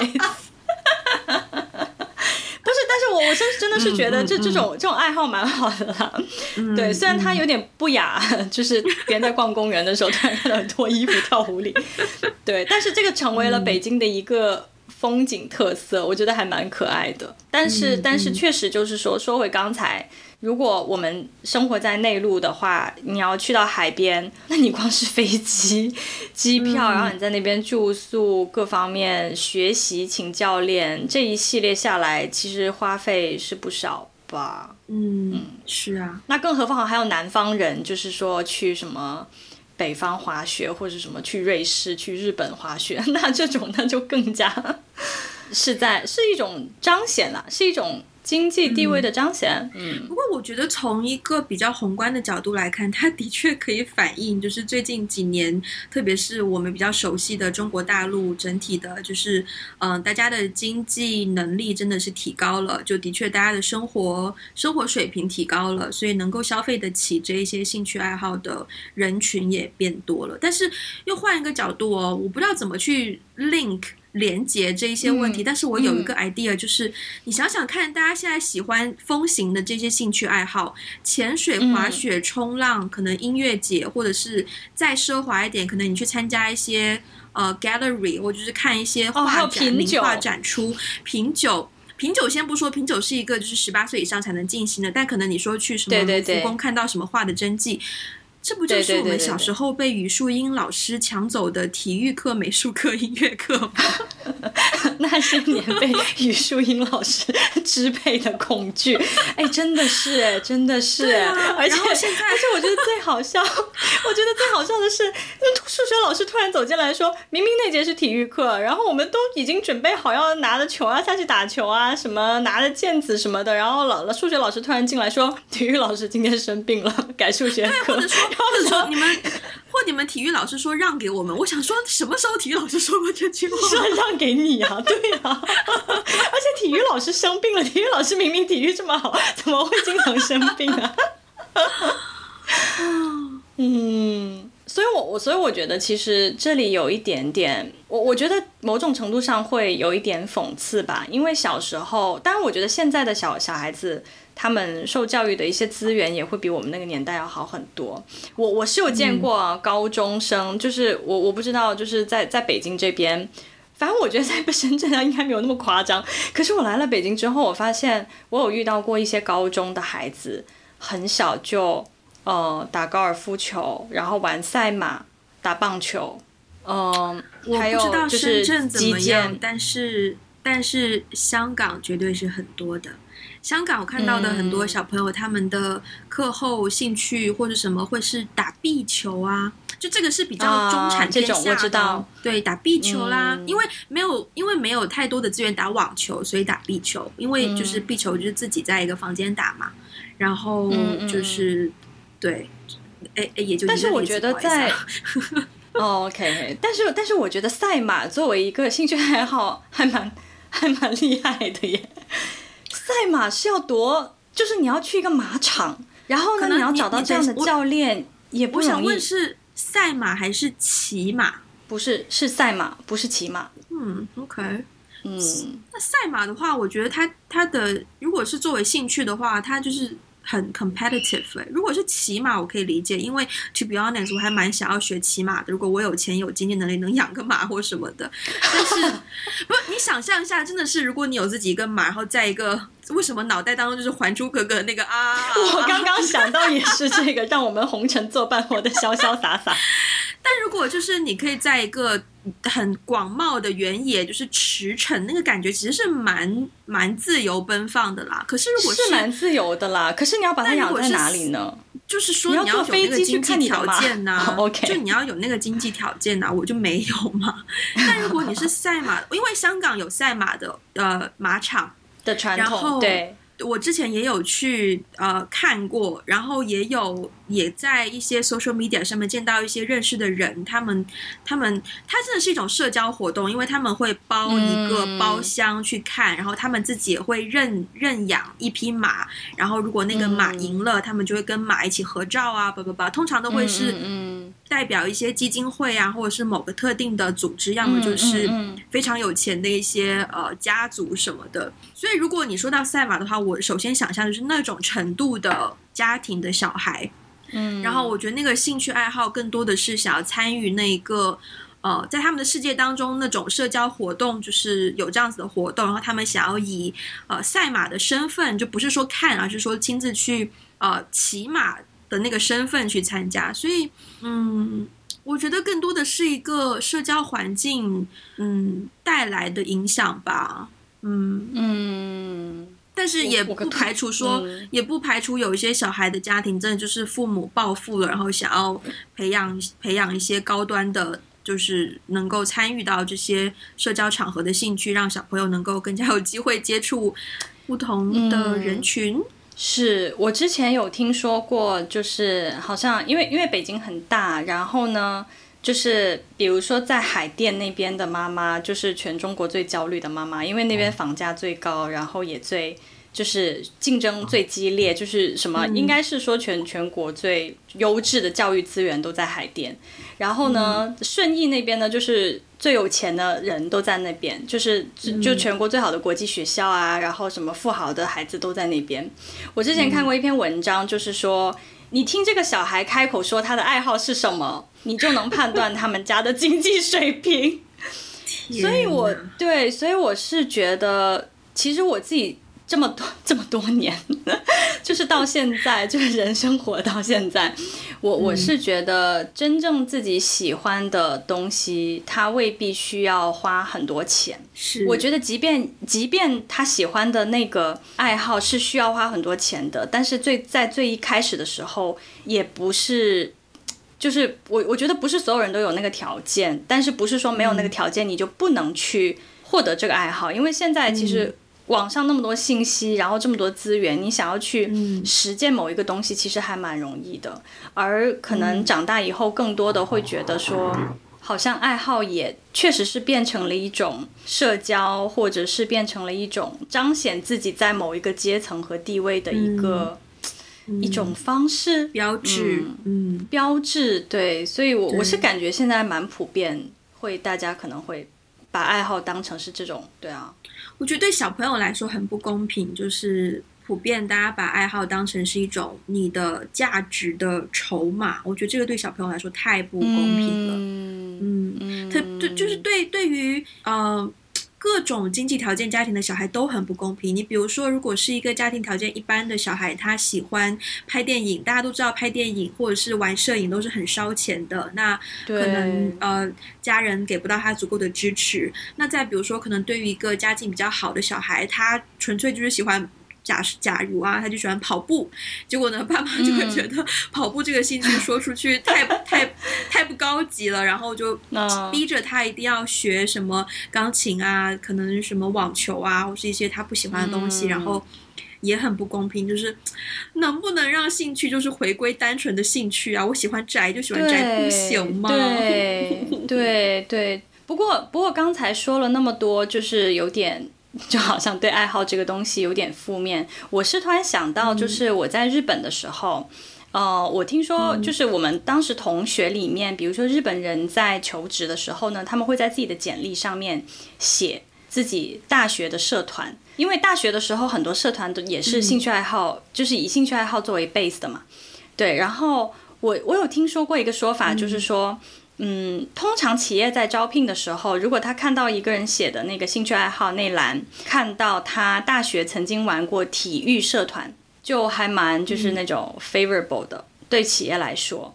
是，但是我我真真的是觉得这这种这种爱好蛮好的啦。对，虽然它有点不雅，就是别人在逛公园的时候突然看到脱衣服跳湖里。对，但是这个成为了北京的一个。风景特色，我觉得还蛮可爱的。但是，嗯、但是确实就是说，说回刚才，如果我们生活在内陆的话，你要去到海边，那你光是飞机、机票，嗯、然后你在那边住宿，各方面学习，请教练，这一系列下来，其实花费是不少吧？嗯，嗯是啊。那更何况还有南方人，就是说去什么。北方滑雪或者什么去瑞士、去日本滑雪，那这种那就更加是在是一种彰显了，是一种经济地位的彰显。嗯，不过我觉得从一个比较宏观的角度来看，它的确可以反映，就是最近几年，特别是我们比较熟悉的中国大陆整体的，就是嗯、呃，大家的经济能力真的是提高了，就的确大家的生活生活水平提高了，所以能够消费得起这一些兴趣爱好的人群也变多了。但是又换一个角度哦，我不知道怎么去 link。连接这一些问题，但是我有一个 idea，就是你想想看，大家现在喜欢风行的这些兴趣爱好，潜水、滑雪、冲浪，可能音乐节，或者是再奢华一点，可能你去参加一些呃 gallery，或者是看一些画展、名画展出。品酒，品酒先不说，品酒是一个就是十八岁以上才能进行的，但可能你说去什么故宫看到什么画的真迹。这不就是我们小时候被语数英老师抢走的体育课、美术课、音乐课吗？那些年被语数英老师支配的恐惧，哎，真的是哎，真的是哎，啊、而且现在，而且我觉得最好笑，我觉得最好笑的是，那数学老师突然走进来说，明明那节是体育课，然后我们都已经准备好要拿着球啊下去打球啊，什么拿着毽子什么的，然后老了数学老师突然进来说，体育老师今天生病了，改数学课。或者说你们，或你们体育老师说让给我们，我想说什么时候体育老师说过这句话？说让给你啊，对啊，而且体育老师生病了，体育老师明明体育这么好，怎么会经常生病啊？嗯，所以我我所以我觉得其实这里有一点点，我我觉得某种程度上会有一点讽刺吧，因为小时候，当然我觉得现在的小小孩子。他们受教育的一些资源也会比我们那个年代要好很多。我我是有见过高中生，嗯、就 是我我不知道，就是在在北京这边，反正我觉得在深圳啊应该没有那么夸张。可是我来了北京之后，我发现我有遇到过一些高中的孩子，很小就呃打高尔夫球，然后玩赛马、打棒球，嗯、呃，还有就是深圳怎么样？但是但是香港绝对是很多的。香港我看到的很多小朋友，他们的课后兴趣或者什么会是打壁球啊，就这个是比较中产偏下的。我知道，对，打壁球啦，因为没有因为没有太多的资源打网球，所以打壁球。因为就是壁球就是自己在一个房间打嘛，然后就是对，哎哎，也就但是我觉得在 哦，OK，但是但是我觉得赛马作为一个兴趣爱好，还蛮还蛮厉害的耶。赛马是要多，就是你要去一个马场，然后呢，你，你要找到这样的教练也不容易。我想问是赛马还是骑马？不是，是赛马，不是骑马。嗯，OK，嗯，那赛马的话，我觉得它它的如果是作为兴趣的话，它就是。很 competitive 欸，如果是骑马，我可以理解，因为 to be honest，我还蛮想要学骑马的。如果我有钱有经济能力，能养个马或什么的。但是，不，你想象一下，真的是，如果你有自己一个马，然后在一个，为什么脑袋当中就是《还珠格格》那个啊？我刚刚想到也是这个，让我们红尘作伴，活得潇潇洒洒。但如果就是你可以在一个很广袤的原野，就是驰骋，那个感觉其实是蛮蛮自由奔放的啦。可是如果是蛮自由的啦，可是你要把它养在哪里呢？就是说你要有那个经济条件呐、啊，OK，就你要有那个经济条件呐、啊，我就没有嘛。但如果你是赛马，因为香港有赛马的呃马场的传统，然后对。我之前也有去呃看过，然后也有也在一些 social media 上面见到一些认识的人，他们他们他真的是一种社交活动，因为他们会包一个包厢去看，嗯、然后他们自己也会认认养一匹马，然后如果那个马赢了，嗯、他们就会跟马一起合照啊，不不不，通常都会是代表一些基金会啊，或者是某个特定的组织，要么就是非常有钱的一些呃家族什么的。所以如果你说到赛马的话，我首先想象的是那种程度的家庭的小孩，嗯，然后我觉得那个兴趣爱好更多的是想要参与那个，呃，在他们的世界当中那种社交活动，就是有这样子的活动，然后他们想要以呃赛马的身份，就不是说看，而是说亲自去呃骑马的那个身份去参加。所以，嗯，我觉得更多的是一个社交环境，嗯，带来的影响吧，嗯嗯。但是也不排除说，嗯、也不排除有一些小孩的家庭真的就是父母暴富了，然后想要培养培养一些高端的，就是能够参与到这些社交场合的兴趣，让小朋友能够更加有机会接触不同的人群。嗯、是我之前有听说过，就是好像因为因为北京很大，然后呢，就是比如说在海淀那边的妈妈，就是全中国最焦虑的妈妈，因为那边房价最高，然后也最。就是竞争最激烈，就是什么？应该是说全全国最优质的教育资源都在海淀，然后呢，顺义那边呢，就是最有钱的人都在那边，就是就全国最好的国际学校啊，然后什么富豪的孩子都在那边。我之前看过一篇文章，就是说，你听这个小孩开口说他的爱好是什么，你就能判断他们家的经济水平。所以我对，所以我是觉得，其实我自己。这么多这么多年，就是到现在，就是人生活到现在，我我是觉得真正自己喜欢的东西，他未必需要花很多钱。是，我觉得即便即便他喜欢的那个爱好是需要花很多钱的，但是最在最一开始的时候，也不是，就是我我觉得不是所有人都有那个条件，但是不是说没有那个条件你就不能去获得这个爱好，因为现在其实。网上那么多信息，然后这么多资源，你想要去实践某一个东西，其实还蛮容易的。而可能长大以后，更多的会觉得说，好像爱好也确实是变成了一种社交，或者是变成了一种彰显自己在某一个阶层和地位的一个一种方式，标志，嗯，标志。对，所以我我是感觉现在蛮普遍，会大家可能会把爱好当成是这种，对啊。我觉得对小朋友来说很不公平，就是普遍大家把爱好当成是一种你的价值的筹码。我觉得这个对小朋友来说太不公平了。嗯嗯，他对就是对对于呃。各种经济条件家庭的小孩都很不公平。你比如说，如果是一个家庭条件一般的小孩，他喜欢拍电影，大家都知道拍电影或者是玩摄影都是很烧钱的。那可能呃家人给不到他足够的支持。那再比如说，可能对于一个家境比较好的小孩，他纯粹就是喜欢。假假如啊，他就喜欢跑步，结果呢，爸妈就会觉得 跑步这个兴趣说出去太太太不高级了，然后就逼着他一定要学什么钢琴啊，可能什么网球啊，或是一些他不喜欢的东西，然后也很不公平，就是 能不能让兴趣就是回归单纯的兴趣啊？我喜欢宅就喜欢宅，不行吗？对对对，不过不过刚才说了那么多，就是有点。就好像对爱好这个东西有点负面。我是突然想到，就是我在日本的时候，嗯、呃，我听说就是我们当时同学里面，比如说日本人在求职的时候呢，他们会在自己的简历上面写自己大学的社团，因为大学的时候很多社团都也是兴趣爱好，就是以兴趣爱好作为 base 的嘛。对，然后我我有听说过一个说法，就是说。嗯，通常企业在招聘的时候，如果他看到一个人写的那个兴趣爱好那栏，看到他大学曾经玩过体育社团，就还蛮就是那种 favorable 的，嗯、对企业来说，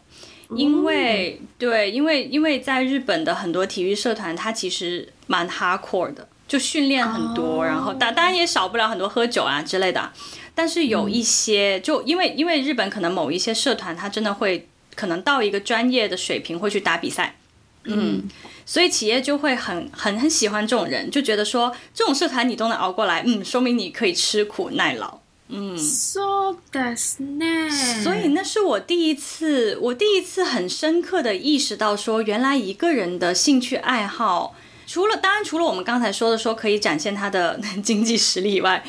因为、嗯、对，因为因为在日本的很多体育社团，它其实蛮 hardcore 的，就训练很多，哦、然后当当然也少不了很多喝酒啊之类的，但是有一些、嗯、就因为因为日本可能某一些社团，它真的会。可能到一个专业的水平会去打比赛，嗯，所以企业就会很很很喜欢这种人，就觉得说这种社团你都能熬过来，嗯，说明你可以吃苦耐劳，嗯。So that's nice。所以那是我第一次，我第一次很深刻的意识到说，原来一个人的兴趣爱好，除了当然除了我们刚才说的说可以展现他的 经济实力以外。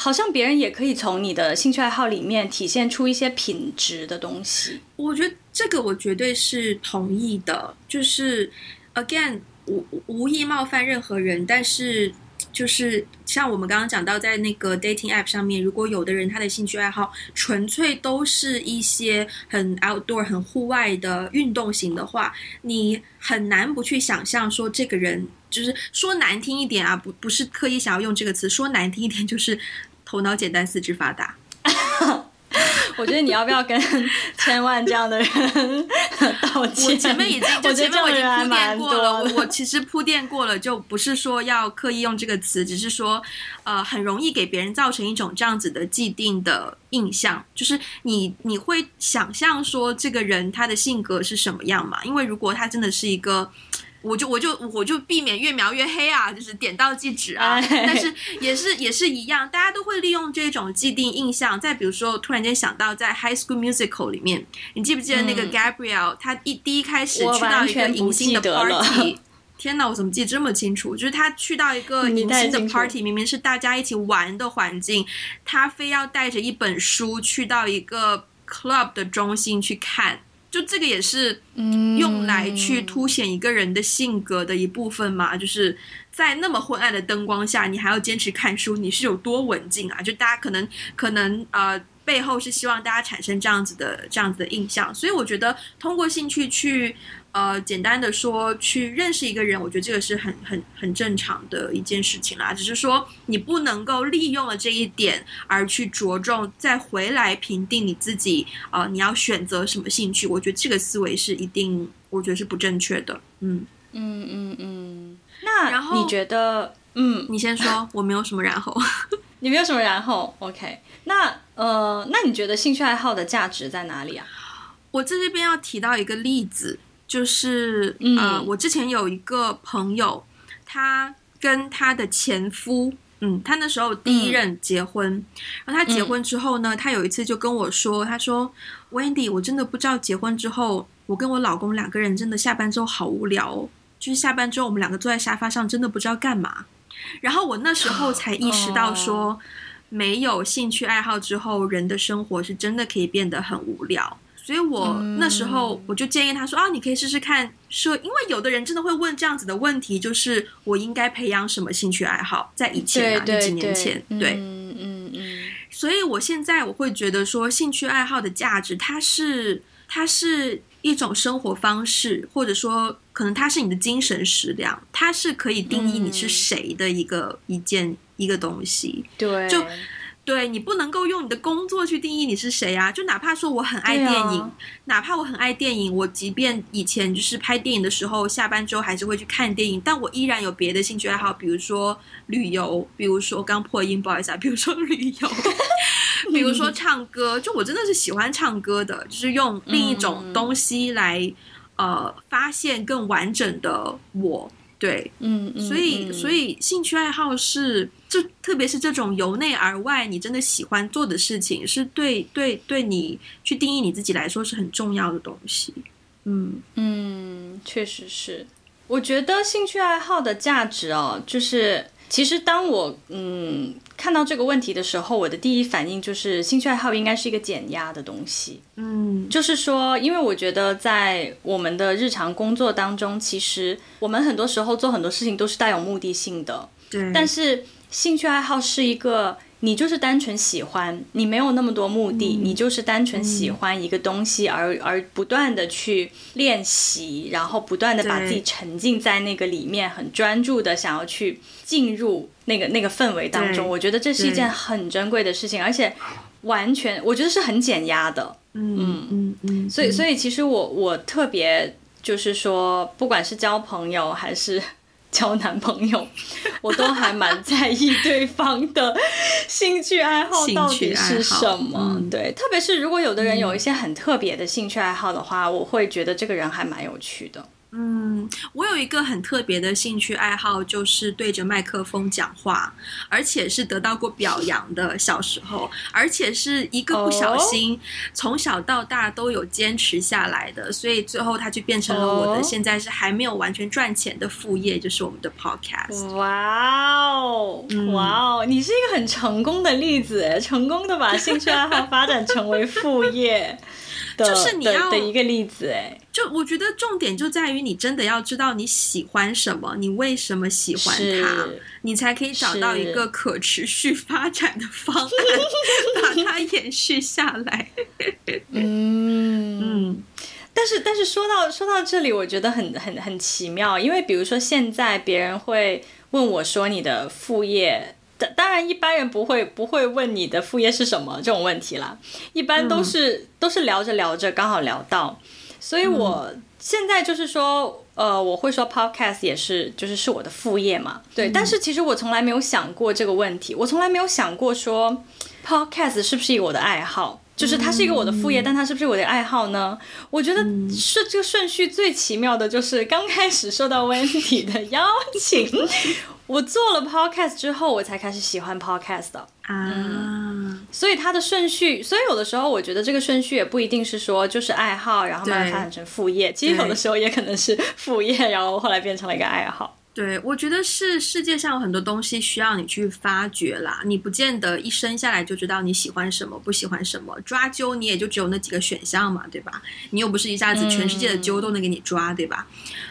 好像别人也可以从你的兴趣爱好里面体现出一些品质的东西。我觉得这个我绝对是同意的。就是 again，无无意冒犯任何人，但是就是像我们刚刚讲到，在那个 dating app 上面，如果有的人他的兴趣爱好纯粹都是一些很 outdoor、很户外的运动型的话，你很难不去想象说这个人就是说难听一点啊，不不是刻意想要用这个词，说难听一点就是。头脑简单，四肢发达。我觉得你要不要跟千万这样的人道歉？我前面已经，我前面我已经铺垫过了。我我其实铺垫过了，就不是说要刻意用这个词，只是说，呃，很容易给别人造成一种这样子的既定的印象，就是你你会想象说这个人他的性格是什么样嘛？因为如果他真的是一个。我就我就我就避免越描越黑啊，就是点到即止啊。但是也是也是一样，大家都会利用这种既定印象。再比如说，突然间想到在《High School Musical》里面，你记不记得那个 Gabrielle？他、嗯、一第一开始去到一个迎新的 party，天哪，我怎么记得这么清楚？就是他去到一个迎新的 party，明明是大家一起玩的环境，他非要带着一本书去到一个 club 的中心去看。就这个也是用来去凸显一个人的性格的一部分嘛，嗯、就是在那么昏暗的灯光下，你还要坚持看书，你是有多文静啊？就大家可能可能呃背后是希望大家产生这样子的这样子的印象，所以我觉得通过兴趣去。呃，简单的说，去认识一个人，我觉得这个是很很很正常的一件事情啦。只是说，你不能够利用了这一点而去着重再回来评定你自己。呃，你要选择什么兴趣？我觉得这个思维是一定，我觉得是不正确的。嗯嗯嗯嗯。那然后你觉得？嗯，你先说，我没有什么然后。你没有什么然后？OK。那呃，那你觉得兴趣爱好的价值在哪里啊？我在这边要提到一个例子。就是呃，我之前有一个朋友，他跟他的前夫，嗯，他那时候第一任结婚，嗯、然后他结婚之后呢，他有一次就跟我说，他说，Wendy，我真的不知道结婚之后，我跟我老公两个人真的下班之后好无聊哦，就是下班之后我们两个坐在沙发上，真的不知道干嘛。然后我那时候才意识到说，没有兴趣爱好之后，人的生活是真的可以变得很无聊。所以我那时候我就建议他说啊，你可以试试看说，因为有的人真的会问这样子的问题，就是我应该培养什么兴趣爱好？在以前啊，就几年前，对，嗯嗯嗯。所以我现在我会觉得说，兴趣爱好的价值，它是它是一种生活方式，或者说可能它是你的精神食粮，它是可以定义你是谁的一个一件一个东西，对，就。对，你不能够用你的工作去定义你是谁啊！就哪怕说我很爱电影，啊、哪怕我很爱电影，我即便以前就是拍电影的时候，下班之后还是会去看电影，但我依然有别的兴趣爱好，比如说旅游，比如说刚破音，不好意思啊，比如说旅游，比如说唱歌，就我真的是喜欢唱歌的，就是用另一种东西来、嗯、呃发现更完整的我。对，嗯，所以、嗯、所以兴趣爱好是，就特别是这种由内而外，你真的喜欢做的事情，是对对对你去定义你自己来说是很重要的东西。嗯嗯，确实是。我觉得兴趣爱好的价值哦，就是。其实，当我嗯看到这个问题的时候，我的第一反应就是，兴趣爱好应该是一个减压的东西。嗯，就是说，因为我觉得在我们的日常工作当中，其实我们很多时候做很多事情都是带有目的性的。对。但是，兴趣爱好是一个。你就是单纯喜欢，你没有那么多目的，嗯、你就是单纯喜欢一个东西而，而、嗯、而不断的去练习，然后不断的把自己沉浸在那个里面，很专注的想要去进入那个那个氛围当中。我觉得这是一件很珍贵的事情，而且完全我觉得是很减压的。嗯嗯嗯。所以所以其实我我特别就是说，不管是交朋友还是。交男朋友，我都还蛮在意对方的兴趣爱好到底是什么。嗯、对，特别是如果有的人有一些很特别的兴趣爱好的话，嗯、我会觉得这个人还蛮有趣的。嗯，我有一个很特别的兴趣爱好，就是对着麦克风讲话，而且是得到过表扬的。小时候，而且是一个不小心，从小到大都有坚持下来的，所以最后它就变成了我的现在是还没有完全赚钱的副业，就是我们的 podcast。哇哦，哇哦，你是一个很成功的例子，成功的把兴趣爱好发展成为副业。就是你要的一个例子，哎，就我觉得重点就在于你真的要知道你喜欢什么，你为什么喜欢它，你才可以找到一个可持续发展的方案，把它延续下来。嗯嗯，但是但是说到说到这里，我觉得很很很奇妙，因为比如说现在别人会问我说你的副业。当然，一般人不会不会问你的副业是什么这种问题啦，一般都是、嗯、都是聊着聊着刚好聊到，所以我现在就是说，呃，我会说 podcast 也是就是是我的副业嘛，对，嗯、但是其实我从来没有想过这个问题，我从来没有想过说 podcast 是不是我的爱好。就是它是一个我的副业，嗯、但它是不是我的爱好呢？我觉得是这个顺序最奇妙的，就是刚开始受到 Wendy 的邀请，我做了 podcast 之后，我才开始喜欢 podcast 的啊、嗯。所以它的顺序，所以有的时候我觉得这个顺序也不一定是说就是爱好，然后慢慢发展成副业。其实有的时候也可能是副业，然后后来变成了一个爱好。对，我觉得是世界上有很多东西需要你去发掘啦，你不见得一生下来就知道你喜欢什么，不喜欢什么，抓阄你也就只有那几个选项嘛，对吧？你又不是一下子全世界的阄都能给你抓，嗯、对吧？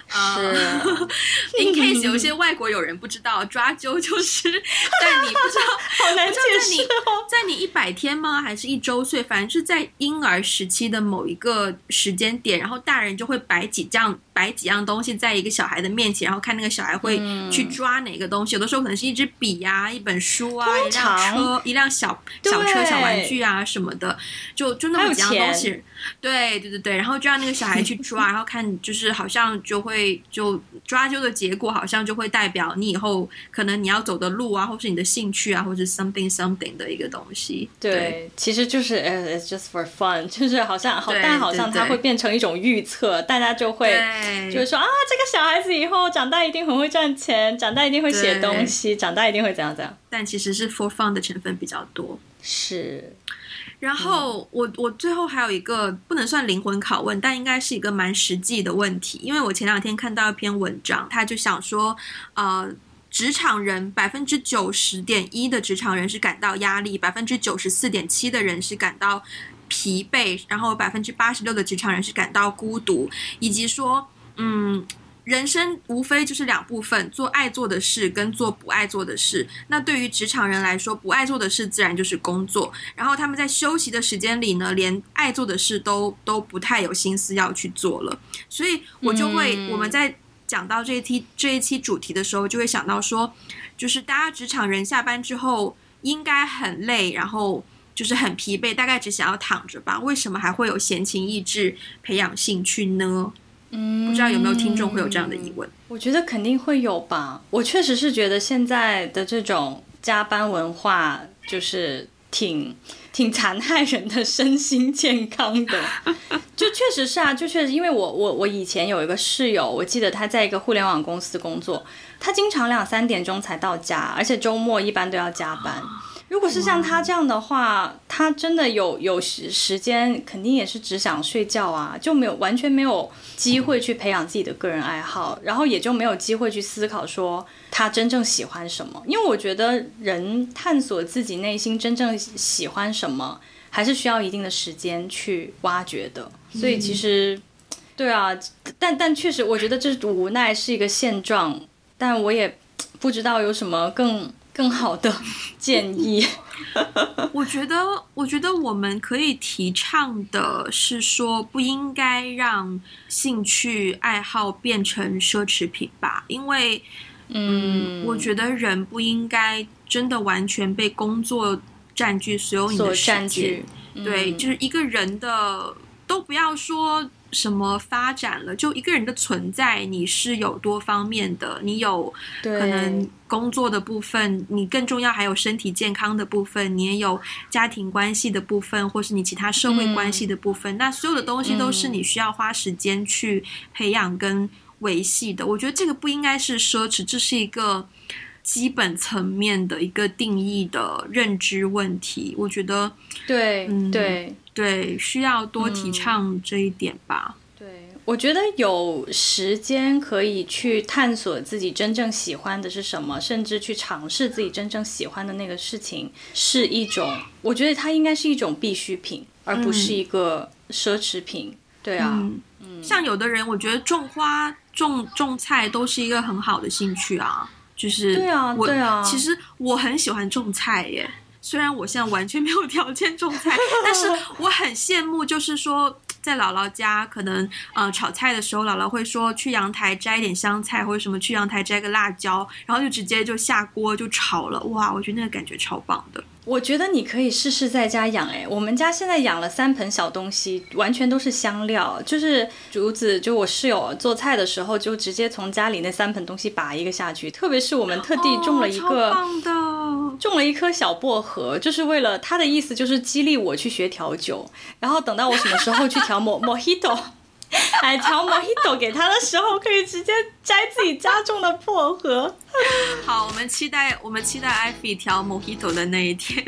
是、uh,，in case 有一些外国友人不知道，抓阄就是 在你不知道，好难解释哦，在你一百天吗？还是一周岁？反正是在婴儿时期的某一个时间点，然后大人就会摆几样。摆几样东西在一个小孩的面前，然后看那个小孩会去抓哪个东西。嗯、有的时候可能是一支笔呀、啊、一本书啊、一辆车、一辆小小车、小玩具啊什么的，就就那么几样东西。对对对对，然后就让那个小孩去抓，然后看就是好像就会就抓阄的结果，好像就会代表你以后可能你要走的路啊，或是你的兴趣啊，或是 something something 的一个东西。对，对其实就是 it's just for fun，就是好像好，但好像它会变成一种预测，大家就会。就是说啊，这个小孩子以后长大一定很会赚钱，长大一定会写东西，长大一定会怎样怎样。但其实是 for fun 的成分比较多。是。然后、嗯、我我最后还有一个不能算灵魂拷问，但应该是一个蛮实际的问题，因为我前两天看到一篇文章，他就想说，呃，职场人百分之九十点一的职场人是感到压力，百分之九十四点七的人是感到疲惫，然后百分之八十六的职场人是感到孤独，以及说。嗯，人生无非就是两部分，做爱做的事跟做不爱做的事。那对于职场人来说，不爱做的事自然就是工作。然后他们在休息的时间里呢，连爱做的事都都不太有心思要去做了。所以我就会，我们在讲到这一期这一期主题的时候，就会想到说，就是大家职场人下班之后应该很累，然后就是很疲惫，大概只想要躺着吧？为什么还会有闲情逸致培养兴趣呢？嗯，不知道有没有听众会有这样的疑问？我觉得肯定会有吧。我确实是觉得现在的这种加班文化，就是挺挺残害人的身心健康的。就确实是啊，就确实，因为我我我以前有一个室友，我记得他在一个互联网公司工作，他经常两三点钟才到家，而且周末一般都要加班。如果是像他这样的话，他真的有有时时间，肯定也是只想睡觉啊，就没有完全没有机会去培养自己的个人爱好，然后也就没有机会去思考说他真正喜欢什么。因为我觉得人探索自己内心真正喜欢什么，还是需要一定的时间去挖掘的。所以其实，对啊，但但确实，我觉得这无奈是一个现状，但我也不知道有什么更。更好的 建议，我觉得，我觉得我们可以提倡的是说，不应该让兴趣爱好变成奢侈品吧，因为，嗯，我觉得人不应该真的完全被工作占据所有你的时间，对，就是一个人的都不要说。什么发展了？就一个人的存在，你是有多方面的。你有可能工作的部分，你更重要还有身体健康的部分，你也有家庭关系的部分，或是你其他社会关系的部分。嗯、那所有的东西都是你需要花时间去培养跟维系的。我觉得这个不应该是奢侈，这是一个基本层面的一个定义的认知问题。我觉得，对，嗯，对。对，需要多提倡这一点吧。嗯，对，我觉得有时间可以去探索自己真正喜欢的是什么，甚至去尝试自己真正喜欢的那个事情，是一种，我觉得它应该是一种必需品，而不是一个奢侈品。嗯，对啊，嗯，像有的人，我觉得种花、种种菜都是一个很好的兴趣啊。就是对啊，对啊，其实我很喜欢种菜耶。虽然我现在完全没有条件种菜，但是 我很羡慕，就是说在姥姥家，可能呃炒菜的时候，姥姥会说去阳台摘一点香菜或者什么，去阳台摘个辣椒，然后就直接就下锅就炒了。哇，我觉得那个感觉超棒的。我觉得你可以试试在家养，哎，我们家现在养了三盆小东西，完全都是香料，就是竹子。就我室友做菜的时候，就直接从家里那三盆东西拔一个下去。特别是我们特地种了一个。棒的。种了一颗小薄荷，就是为了他的意思，就是激励我去学调酒。然后等到我什么时候去调莫莫希朵。哎，调 Mojito 给他的时候，可以直接摘自己家种的薄荷。好，我们期待，我们期待艾菲调 Mojito 的那一天。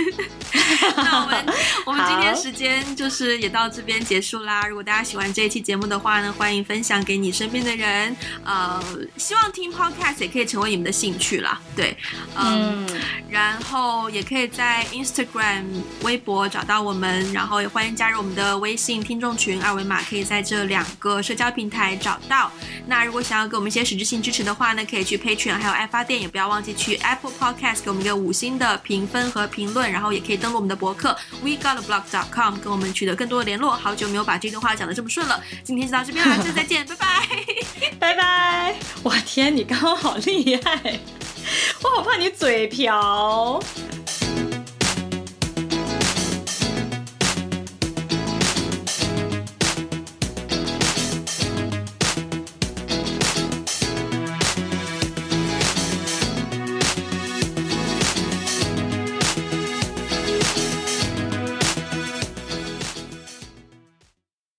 那我们，我们今天时间就是也到这边结束啦。如果大家喜欢这一期节目的话呢，欢迎分享给你身边的人。呃，希望听 Podcast 也可以成为你们的兴趣啦。对，嗯，嗯然后也可以在 Instagram、微博找到我们，然后也欢迎加入我们的微信听众群，二维码可以在这两个社交平台找到。那如果想要给我们一些实质性支持的话呢，可以去 Patreon，还有爱发电，也不要忘记去 Apple Podcast 给我们一个五星的评分和评论，然后也可以登录我们的博客 WeGotAblog.com 跟我们取得更多的联络。好久没有把这段话讲得这么顺了，今天就到这边了，下次再见，拜拜，拜拜。我天，你刚刚好厉害，我好怕你嘴瓢。